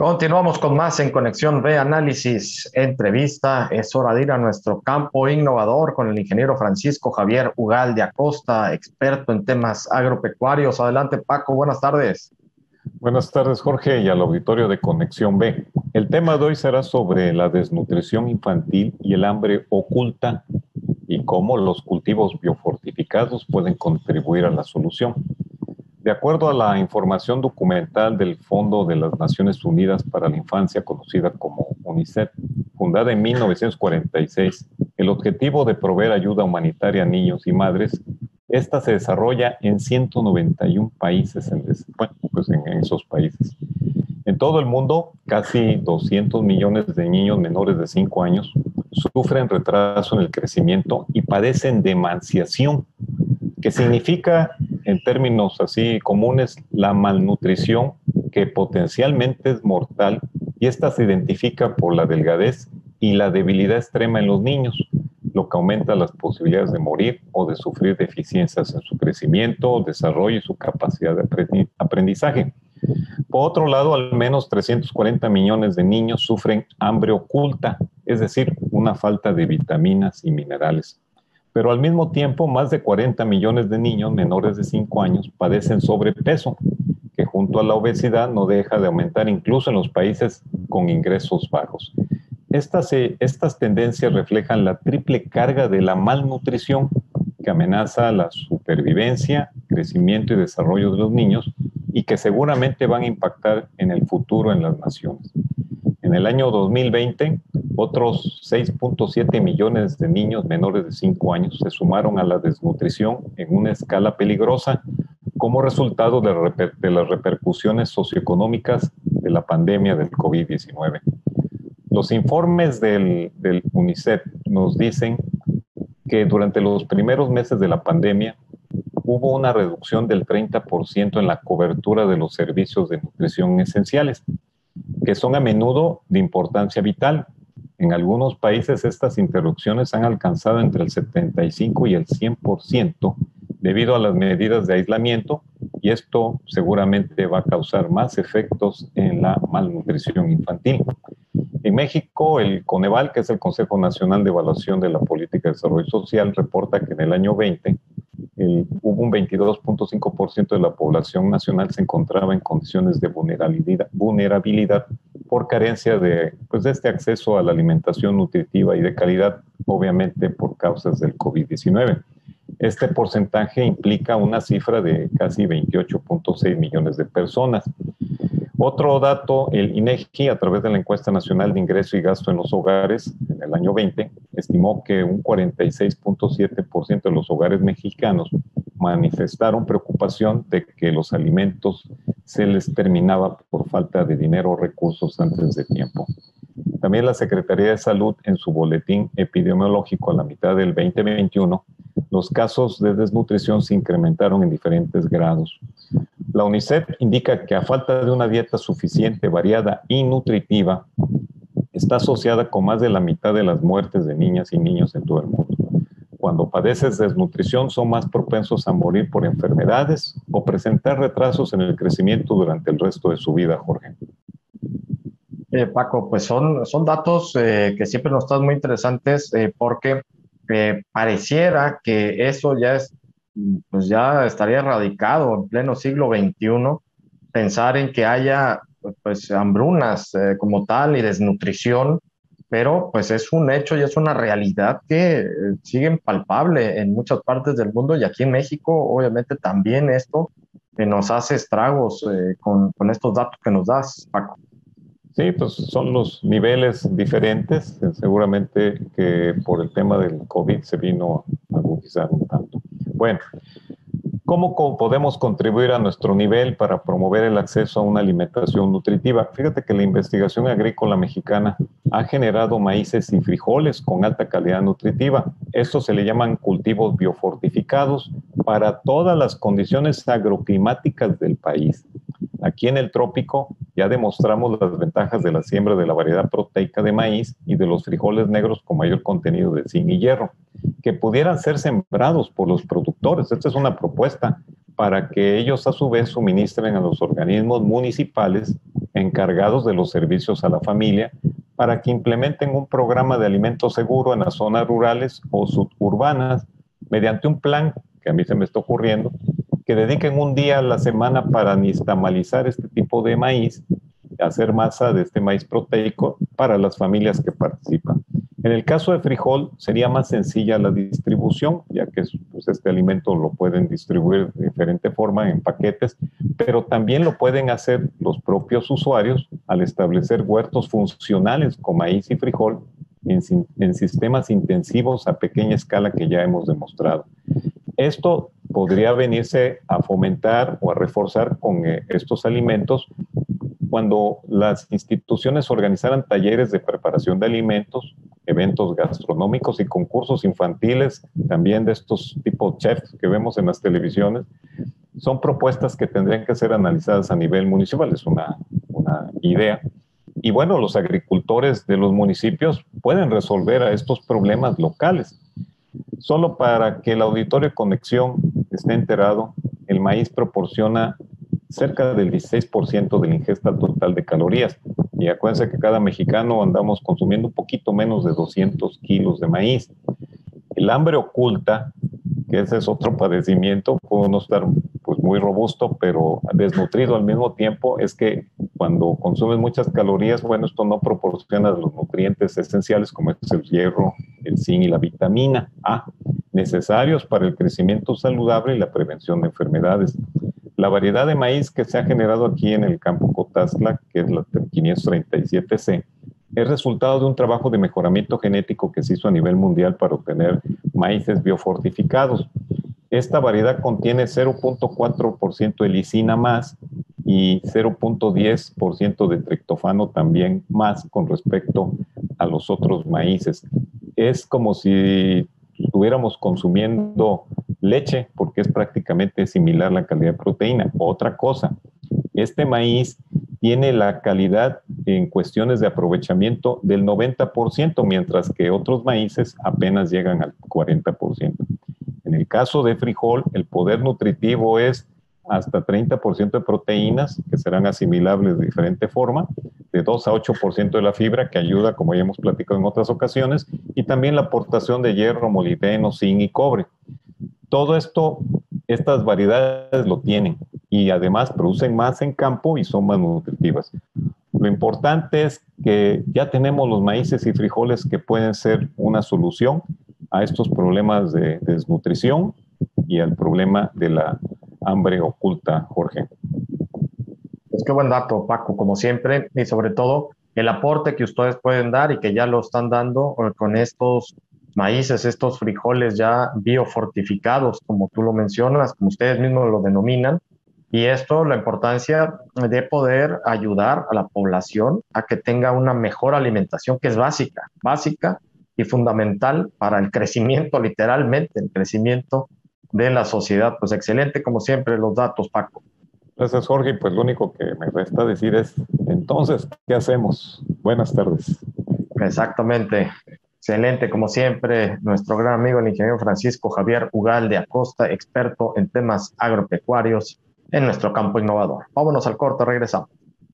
Continuamos con más en Conexión B Análisis Entrevista. Es hora de ir a nuestro campo innovador con el ingeniero Francisco Javier Ugal de Acosta, experto en temas agropecuarios. Adelante, Paco, buenas tardes. Buenas tardes, Jorge, y al auditorio de Conexión B. El tema de hoy será sobre la desnutrición infantil y el hambre oculta y cómo los cultivos biofortificados pueden contribuir a la solución. De acuerdo a la información documental del Fondo de las Naciones Unidas para la Infancia, conocida como UNICEF, fundada en 1946, el objetivo de proveer ayuda humanitaria a niños y madres, esta se desarrolla en 191 países, en, pues en esos países. En todo el mundo, casi 200 millones de niños menores de 5 años sufren retraso en el crecimiento y padecen de emanciación, que significa en términos así comunes, la malnutrición que potencialmente es mortal y esta se identifica por la delgadez y la debilidad extrema en los niños, lo que aumenta las posibilidades de morir o de sufrir deficiencias en su crecimiento, desarrollo y su capacidad de aprendizaje. Por otro lado, al menos 340 millones de niños sufren hambre oculta, es decir, una falta de vitaminas y minerales pero al mismo tiempo más de 40 millones de niños menores de 5 años padecen sobrepeso, que junto a la obesidad no deja de aumentar incluso en los países con ingresos bajos. Estas, eh, estas tendencias reflejan la triple carga de la malnutrición que amenaza la supervivencia, crecimiento y desarrollo de los niños y que seguramente van a impactar en el futuro en las naciones. En el año 2020, otros 6.7 millones de niños menores de 5 años se sumaron a la desnutrición en una escala peligrosa como resultado de, las repercusiones socioeconómicas de la pandemia del COVID-19. Los informes del, del UNICEF nos dicen que durante los primeros meses de la pandemia hubo una reducción del 30% en la cobertura de los servicios de nutrición esenciales que son a menudo de importancia vital. En algunos países estas interrupciones han alcanzado entre el 75 y el 100% debido a las medidas de aislamiento y esto seguramente va a causar más efectos en la malnutrición infantil. En México, el Coneval, que es el Consejo Nacional de Evaluación de la Política de Desarrollo Social, reporta que en el año 20 hubo un 22.5% de la población nacional se encontraba en condiciones de vulnerabilidad, por carencia de, pues, de este acceso a la alimentación nutritiva y de calidad, obviamente por causas del COVID-19. Este porcentaje implica una cifra de casi 28.6 millones de personas. Otro dato, el INEGI, a través de la encuesta nacional de ingreso y gasto en los hogares en el año 20, estimó que un 46.7% de los hogares mexicanos manifestaron preocupación de que los alimentos se les terminaba por falta de dinero o recursos antes de tiempo. También la Secretaría de Salud en su boletín epidemiológico a la mitad del 2021, los casos de desnutrición se incrementaron en diferentes grados. La UNICEF indica que a falta de una dieta suficiente, variada y nutritiva, está asociada con más de la mitad de las muertes de niñas y niños en todo el mundo. Cuando padeces desnutrición son más propensos a morir por enfermedades o presentar retrasos en el crecimiento durante el resto de su vida, Jorge. Eh, Paco, pues son, son datos eh, que siempre nos están muy interesantes eh, porque pareciera que eso ya es pues ya estaría erradicado en pleno siglo XXI pensar en que haya pues hambrunas como tal y desnutrición, pero pues es un hecho y es una realidad que eh, sigue palpable en muchas partes del mundo y aquí en México obviamente también esto nos hace estragos eh, con, con, estos datos que nos das, Paco. Sí, pues son los niveles diferentes, seguramente que por el tema del COVID se vino a agudizar un tanto. Bueno, ¿cómo podemos contribuir a nuestro nivel para promover el acceso a una alimentación nutritiva? Fíjate que la investigación agrícola mexicana ha generado maíces y frijoles con alta calidad nutritiva. Estos se le llaman cultivos biofortificados para todas las condiciones agroclimáticas del país. Aquí en el trópico ya demostramos las ventajas de la siembra de la variedad proteica de maíz y de los frijoles negros con mayor contenido de zinc y hierro que pudieran ser sembrados por los productores. Esta es una propuesta para que ellos a su vez suministren a los organismos municipales encargados de los servicios a la familia para que implementen un programa de alimento seguro en las zonas rurales o suburbanas mediante un plan que a mí se me está ocurriendo, que dediquen un día a la semana para nistamalizar este tipo de maíz, hacer masa de este maíz proteico para las familias que participan. En el caso de frijol sería más sencilla la distribución, ya que pues, este alimento lo pueden distribuir de diferente forma en paquetes, pero también lo pueden hacer los propios usuarios al establecer huertos funcionales con maíz y frijol en, en sistemas intensivos a pequeña escala que ya hemos demostrado. Esto podría venirse a fomentar o a reforzar con eh, estos alimentos cuando las instituciones organizaran talleres de preparación de alimentos eventos gastronómicos y concursos infantiles, también de estos tipos chefs que vemos en las televisiones, son propuestas que tendrían que ser analizadas a nivel municipal, es una, una idea. Y bueno, los agricultores de los municipios pueden resolver a estos problemas locales. Solo para que el auditorio conexión esté enterado, el maíz proporciona cerca del 16% de la ingesta total de calorías. Y acuérdense que cada mexicano andamos consumiendo un poquito menos de 200 kilos de maíz. El hambre oculta, que ese es otro padecimiento, puede no estar pues, muy robusto, pero desnutrido al mismo tiempo, es que cuando consumes muchas calorías, bueno, esto no proporciona los nutrientes esenciales como es el hierro, el zinc y la vitamina A, necesarios para el crecimiento saludable y la prevención de enfermedades. La variedad de maíz que se ha generado aquí en el campo Cotazla, que es la 537C, es resultado de un trabajo de mejoramiento genético que se hizo a nivel mundial para obtener maíces biofortificados. Esta variedad contiene 0.4% de lisina más y 0.10% de triptofano también más con respecto a los otros maíces. Es como si estuviéramos consumiendo leche, porque es prácticamente similar la calidad de proteína. Otra cosa, este maíz tiene la calidad en cuestiones de aprovechamiento del 90%, mientras que otros maíces apenas llegan al 40%. En el caso de frijol, el poder nutritivo es hasta 30% de proteínas que serán asimilables de diferente forma, de 2 a 8% de la fibra que ayuda, como ya hemos platicado en otras ocasiones, y también la aportación de hierro, molibdeno, zinc y cobre. Todo esto, estas variedades lo tienen y además producen más en campo y son más nutritivas. Lo importante es que ya tenemos los maíces y frijoles que pueden ser una solución a estos problemas de desnutrición y al problema de la hambre oculta, Jorge. Pues qué buen dato, Paco, como siempre, y sobre todo el aporte que ustedes pueden dar y que ya lo están dando con estos maíces, estos frijoles ya biofortificados, como tú lo mencionas, como ustedes mismos lo denominan. Y esto, la importancia de poder ayudar a la población a que tenga una mejor alimentación, que es básica, básica y fundamental para el crecimiento, literalmente, el crecimiento de la sociedad. Pues excelente, como siempre, los datos, Paco. Gracias, Jorge. Pues lo único que me resta decir es, entonces, ¿qué hacemos? Buenas tardes. Exactamente. Excelente, como siempre, nuestro gran amigo el ingeniero Francisco Javier Ugal de Acosta, experto en temas agropecuarios en nuestro campo innovador. Vámonos al corto, regresamos.